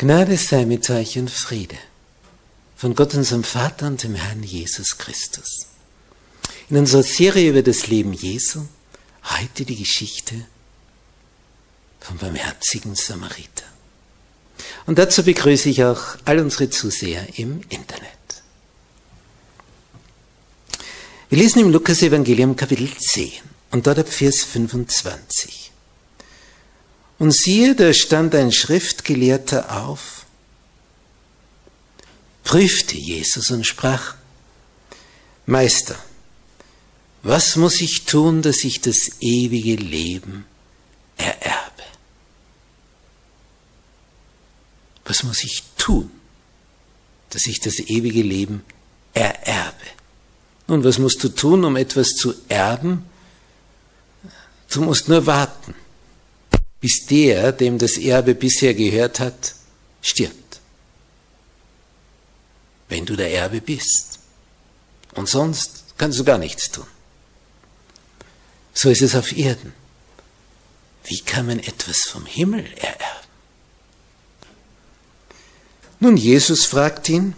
Gnade sei mit euch und Friede von Gott unserem Vater und dem Herrn Jesus Christus. In unserer Serie über das Leben Jesu heute die Geschichte vom barmherzigen Samariter. Und dazu begrüße ich auch all unsere Zuseher im Internet. Wir lesen im Lukas Evangelium Kapitel 10 und dort ab Vers 25. Und siehe, da stand ein Schriftgelehrter auf, prüfte Jesus und sprach, Meister, was muss ich tun, dass ich das ewige Leben ererbe? Was muss ich tun, dass ich das ewige Leben ererbe? Nun, was musst du tun, um etwas zu erben? Du musst nur warten bis der, dem das Erbe bisher gehört hat, stirbt. Wenn du der Erbe bist. Und sonst kannst du gar nichts tun. So ist es auf Erden. Wie kann man etwas vom Himmel ererben? Nun, Jesus fragt ihn,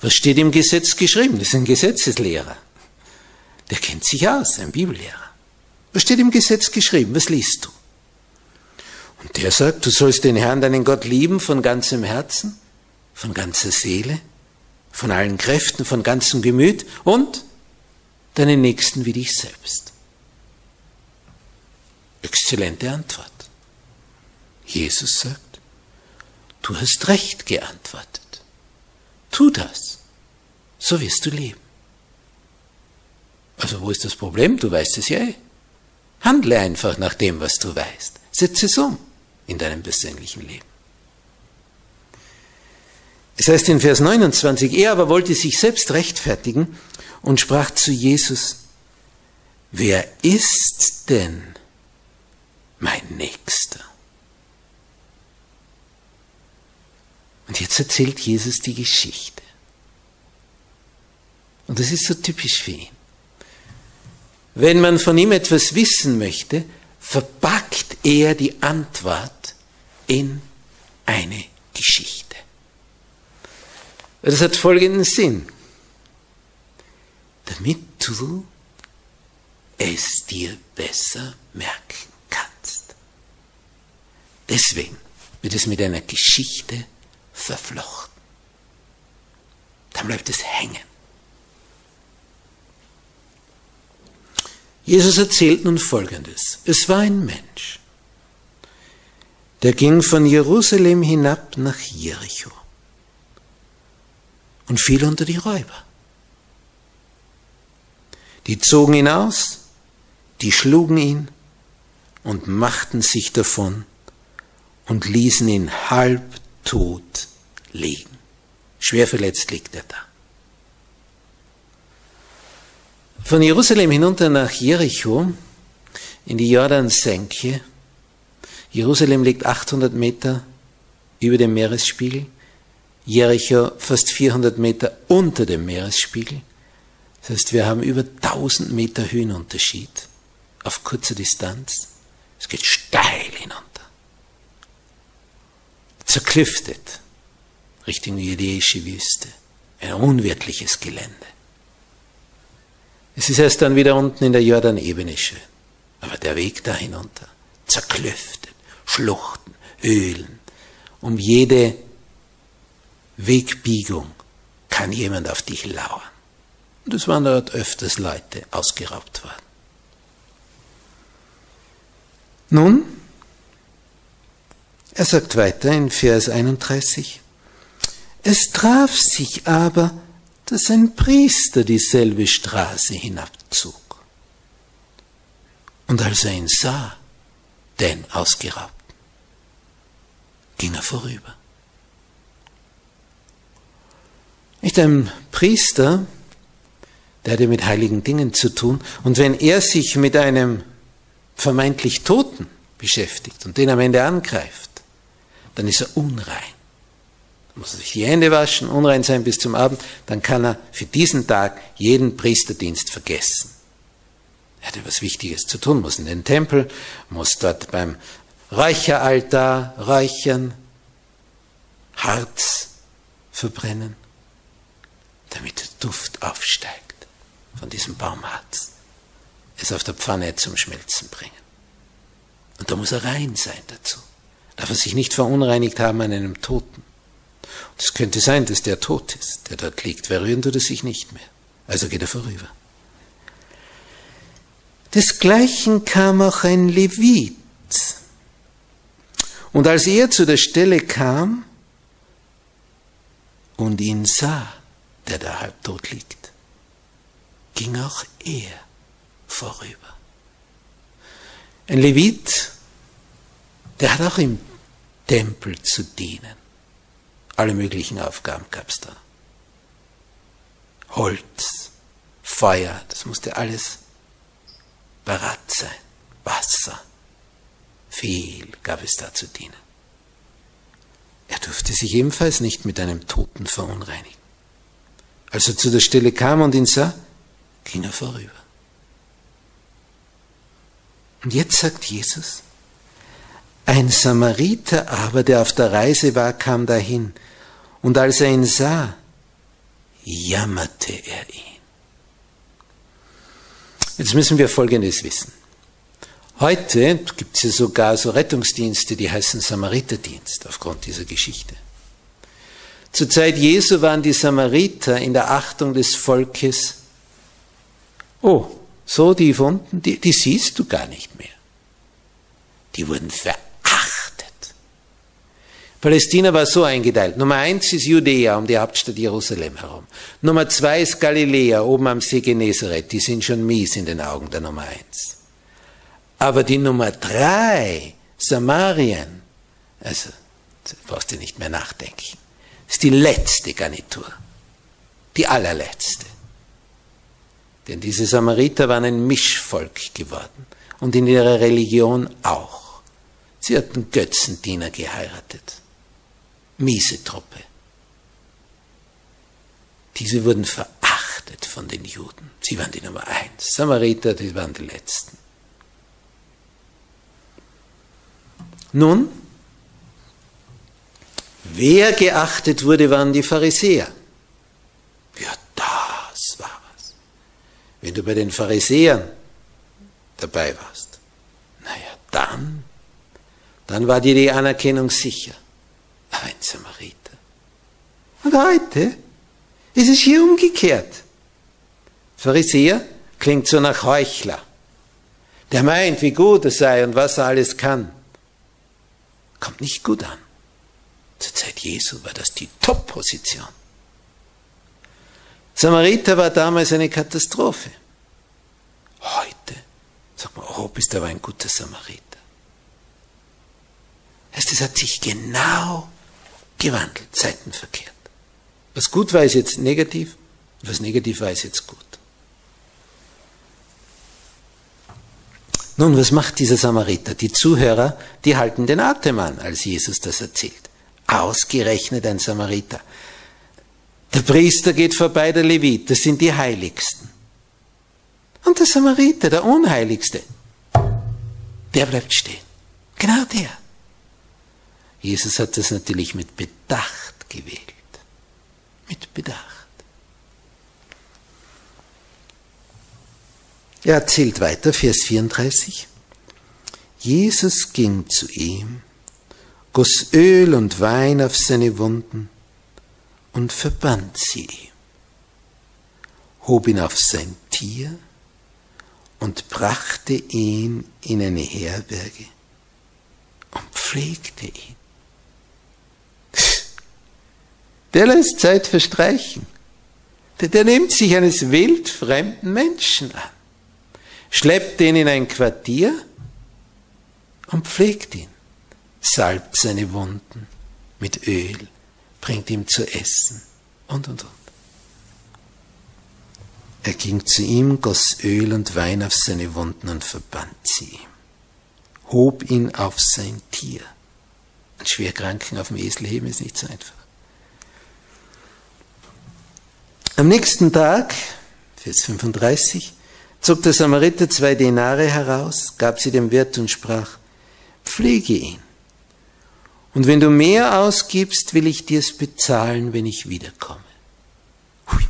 was steht im Gesetz geschrieben? Das ist ein Gesetzeslehrer. Der kennt sich aus, ein Bibellehrer. Was steht im Gesetz geschrieben? Was liest du? Und der sagt, du sollst den Herrn, deinen Gott lieben von ganzem Herzen, von ganzer Seele, von allen Kräften, von ganzem Gemüt und deinen Nächsten wie dich selbst. Exzellente Antwort. Jesus sagt, du hast recht geantwortet. Tu das, so wirst du leben. Also wo ist das Problem? Du weißt es ja eh. Handle einfach nach dem, was du weißt. Setze es um in deinem persönlichen Leben. Es heißt in Vers 29, er aber wollte sich selbst rechtfertigen und sprach zu Jesus, wer ist denn mein Nächster? Und jetzt erzählt Jesus die Geschichte. Und das ist so typisch für ihn. Wenn man von ihm etwas wissen möchte, verpackt er die Antwort in eine Geschichte. Das hat folgenden Sinn. Damit du es dir besser merken kannst. Deswegen wird es mit einer Geschichte verflochten. Dann bleibt es hängen. Jesus erzählt nun Folgendes. Es war ein Mensch, der ging von Jerusalem hinab nach Jericho und fiel unter die Räuber. Die zogen ihn aus, die schlugen ihn und machten sich davon und ließen ihn halbtot liegen. Schwer verletzt liegt er da. Von Jerusalem hinunter nach Jericho in die Jordansenke Jerusalem liegt 800 Meter über dem Meeresspiegel, Jericho fast 400 Meter unter dem Meeresspiegel. Das heißt, wir haben über 1000 Meter Höhenunterschied auf kurzer Distanz. Es geht steil hinunter. Zerklüftet Richtung jüdische Wüste. Ein unwirtliches Gelände. Es ist erst dann wieder unten in der Jordanebene schön. Aber der Weg da hinunter, zerklüftet, Schluchten, Höhlen, um jede Wegbiegung kann jemand auf dich lauern. Und es waren dort öfters Leute ausgeraubt worden. Nun, er sagt weiter in Vers 31, es traf sich aber, dass ein Priester dieselbe Straße hinabzog. Und als er ihn sah, den Ausgeraubten, ging er vorüber. Nicht ein Priester, der hatte mit heiligen Dingen zu tun, und wenn er sich mit einem vermeintlich Toten beschäftigt und den am Ende angreift, dann ist er unrein. Dann muss er sich die Hände waschen, unrein sein bis zum Abend, dann kann er für diesen Tag jeden Priesterdienst vergessen. Er hat etwas Wichtiges zu tun, muss in den Tempel, muss dort beim Räucheraltar räuchern, Harz verbrennen, damit der Duft aufsteigt von diesem Baumharz, es auf der Pfanne zum Schmelzen bringen. Und da muss er rein sein dazu. Darf er sich nicht verunreinigt haben an einem Toten. Und es könnte sein, dass der tot ist, der dort liegt. Verrühren tut er sich nicht mehr. Also geht er vorüber. Desgleichen kam auch ein Levit. Und als er zu der Stelle kam und ihn sah, der da halbtot liegt, ging auch er vorüber. Ein Levit, der hat auch im Tempel zu dienen. Alle möglichen Aufgaben gab es da. Holz, Feuer, das musste alles parat sein. Wasser. Viel gab es da zu dienen. Er durfte sich ebenfalls nicht mit einem Toten verunreinigen. Als er zu der Stelle kam und ihn sah, ging er vorüber. Und jetzt sagt Jesus, ein Samariter aber, der auf der Reise war, kam dahin, und als er ihn sah, jammerte er ihn. Jetzt müssen wir Folgendes wissen. Heute gibt es ja sogar so Rettungsdienste, die heißen Samariterdienst aufgrund dieser Geschichte. Zur Zeit Jesu waren die Samariter in der Achtung des Volkes, oh, so die Wunden, die, die siehst du gar nicht mehr. Die wurden verachtet. Palästina war so eingeteilt. Nummer eins ist Judäa um die Hauptstadt Jerusalem herum. Nummer zwei ist Galiläa oben am See Genezareth. Die sind schon mies in den Augen der Nummer eins. Aber die Nummer drei, Samarien, also brauchst du nicht mehr nachdenken, ist die letzte Garnitur. Die allerletzte. Denn diese Samariter waren ein Mischvolk geworden und in ihrer Religion auch. Sie hatten Götzendiener geheiratet miese Truppe. Diese wurden verachtet von den Juden. Sie waren die Nummer eins. Samariter, die waren die Letzten. Nun, wer geachtet wurde, waren die Pharisäer. Ja, das war was. Wenn du bei den Pharisäern dabei warst, naja, dann, dann war dir die Anerkennung sicher ein Samariter. Und heute ist es hier umgekehrt. Pharisäer klingt so nach Heuchler. Der meint, wie gut er sei und was er alles kann. Kommt nicht gut an. Zur Zeit Jesu war das die Top-Position. Samariter war damals eine Katastrophe. Heute sagt man, oh, bist aber ein guter Samariter. Es hat sich genau gewandelt, seitenverkehrt. Was gut war, ist jetzt negativ, was negativ war, ist jetzt gut. Nun, was macht dieser Samariter? Die Zuhörer, die halten den Atem an, als Jesus das erzählt. Ausgerechnet ein Samariter. Der Priester geht vorbei, der Levit, das sind die Heiligsten. Und der Samariter, der Unheiligste, der bleibt stehen. Genau der. Jesus hat das natürlich mit Bedacht gewählt. Mit Bedacht. Er erzählt weiter, Vers 34. Jesus ging zu ihm, goss Öl und Wein auf seine Wunden und verband sie hob ihn auf sein Tier und brachte ihn in eine Herberge und pflegte ihn. Der lässt Zeit verstreichen. Der, der nimmt sich eines wildfremden Menschen an, schleppt ihn in ein Quartier und pflegt ihn, salbt seine Wunden mit Öl, bringt ihm zu essen und und und. Er ging zu ihm, goss Öl und Wein auf seine Wunden und verband sie ihm, hob ihn auf sein Tier. Ein Schwerkranken auf dem Esel heben ist nicht so einfach. Am nächsten Tag, Vers 35, zog der Samariter zwei Denare heraus, gab sie dem Wirt und sprach, pflege ihn. Und wenn du mehr ausgibst, will ich dir's bezahlen, wenn ich wiederkomme. Hui.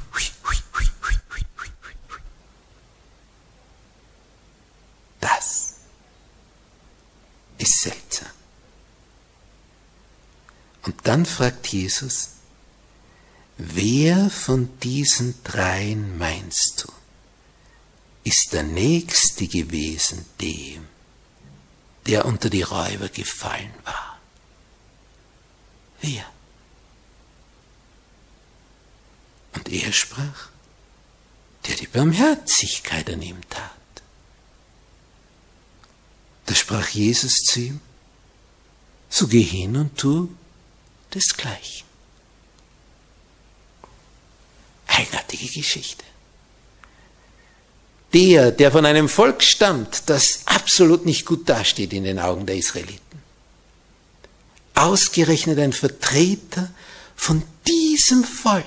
ist seltsam. Und dann fragt Jesus, wer von diesen dreien meinst du, ist der Nächste gewesen dem, der unter die Räuber gefallen war? Wer? Und er sprach, der die Barmherzigkeit an ihm tat. Da sprach Jesus zu ihm, so geh hin und tu desgleichen. Eigenartige Geschichte. Der, der von einem Volk stammt, das absolut nicht gut dasteht in den Augen der Israeliten. Ausgerechnet ein Vertreter von diesem Volk.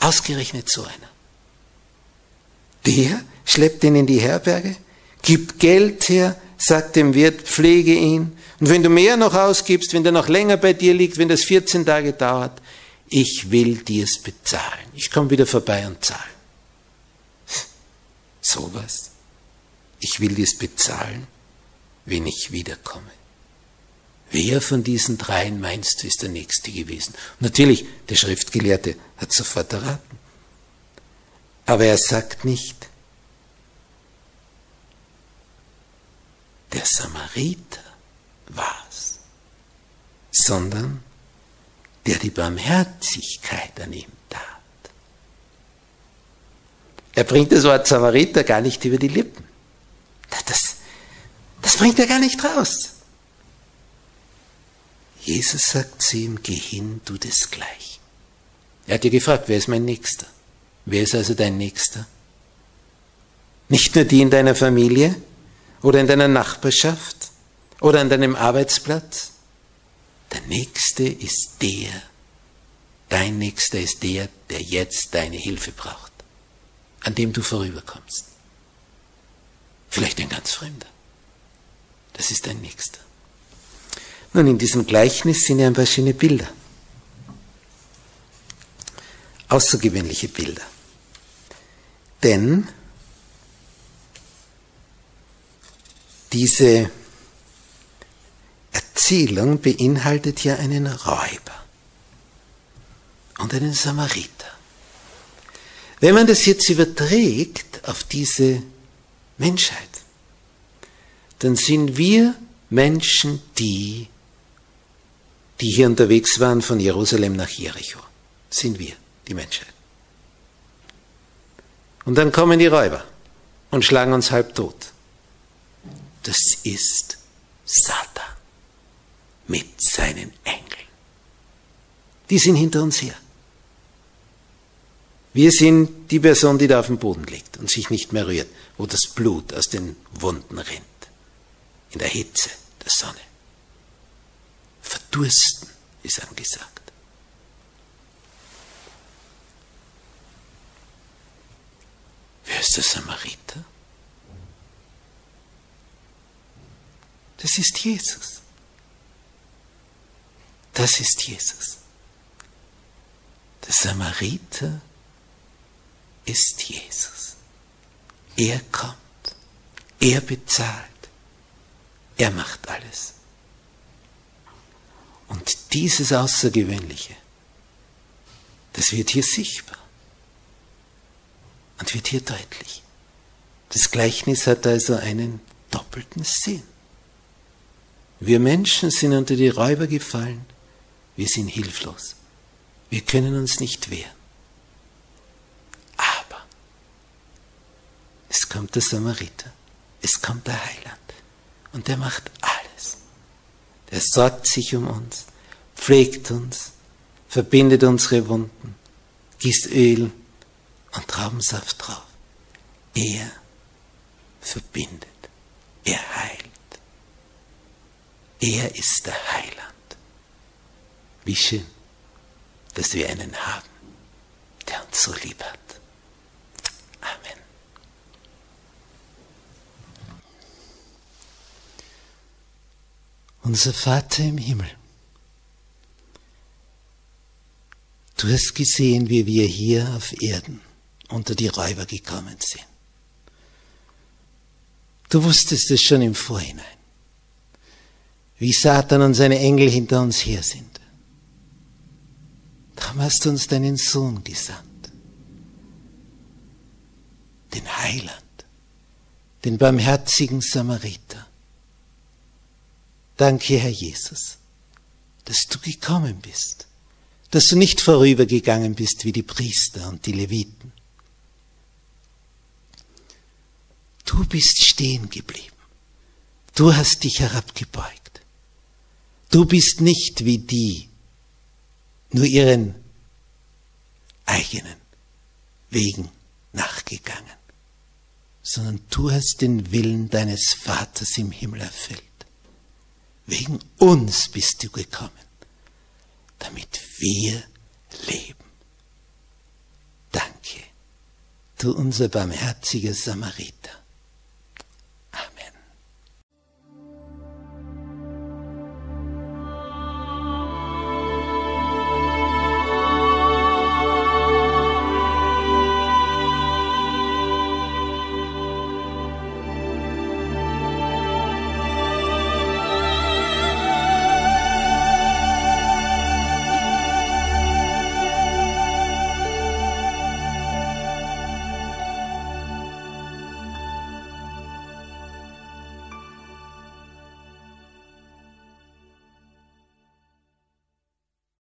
Ausgerechnet so einer. Der schleppt ihn in die Herberge, Gib Geld her, sagt dem Wirt, pflege ihn. Und wenn du mehr noch ausgibst, wenn der noch länger bei dir liegt, wenn das 14 Tage dauert, ich will dir's bezahlen. Ich komme wieder vorbei und zahle. Sowas. Ich will dir's bezahlen, wenn ich wiederkomme. Wer von diesen dreien meinst du ist der Nächste gewesen? Natürlich, der Schriftgelehrte hat sofort erraten. Aber er sagt nicht, der Samariter war's, sondern der die Barmherzigkeit an ihm tat. Er bringt das Wort Samariter gar nicht über die Lippen. Das, das bringt er gar nicht raus. Jesus sagt zu ihm, geh hin, du desgleichen. Er hat dir gefragt, wer ist mein Nächster? Wer ist also dein Nächster? Nicht nur die in deiner Familie, oder in deiner Nachbarschaft oder an deinem Arbeitsplatz. Der Nächste ist der, dein Nächster ist der, der jetzt deine Hilfe braucht, an dem du vorüberkommst. Vielleicht ein ganz Fremder. Das ist dein Nächster. Nun, in diesem Gleichnis sind ja ein paar schöne Bilder. Außergewöhnliche Bilder. Denn Diese Erzählung beinhaltet ja einen Räuber und einen Samariter. Wenn man das jetzt überträgt auf diese Menschheit, dann sind wir Menschen die, die hier unterwegs waren von Jerusalem nach Jericho. Sind wir, die Menschheit. Und dann kommen die Räuber und schlagen uns halb tot das ist Satan mit seinen Engeln. Die sind hinter uns her. Wir sind die Person, die da auf dem Boden liegt und sich nicht mehr rührt, wo das Blut aus den Wunden rinnt, in der Hitze der Sonne. Verdursten ist angesagt. Wer ist der Samariter? Das ist Jesus. Das ist Jesus. Der Samariter ist Jesus. Er kommt. Er bezahlt. Er macht alles. Und dieses Außergewöhnliche, das wird hier sichtbar und wird hier deutlich. Das Gleichnis hat also einen doppelten Sinn. Wir Menschen sind unter die Räuber gefallen, wir sind hilflos, wir können uns nicht wehren. Es kommt der Samariter, es kommt der Heiland und der macht alles. Der sorgt sich um uns, pflegt uns, verbindet unsere Wunden, gießt Öl und Traubensaft drauf. Er verbindet, er heilt. Er ist der Heiland. Wie schön, dass wir einen haben, der uns so lieb hat. Amen. Unser Vater im Himmel, du hast gesehen, wie wir hier auf Erden unter die Räuber gekommen sind. Du wusstest es schon im Vorhinein, wie Satan und seine Engel hinter uns her sind. Darum hast du uns deinen Sohn gesandt, den Heiland, den barmherzigen Samariter. Danke, Herr Jesus, dass du gekommen bist, dass du nicht vorübergegangen bist wie die Priester und die Leviten, Du bist stehen geblieben. Du hast dich herabgebeugt. Du bist nicht wie die, nur ihren eigenen Wegen nachgegangen, sondern du hast den Willen deines Vaters im Himmel erfüllt. Wegen uns bist du gekommen, damit wir leben. Danke, du unser barmherziger Samariter.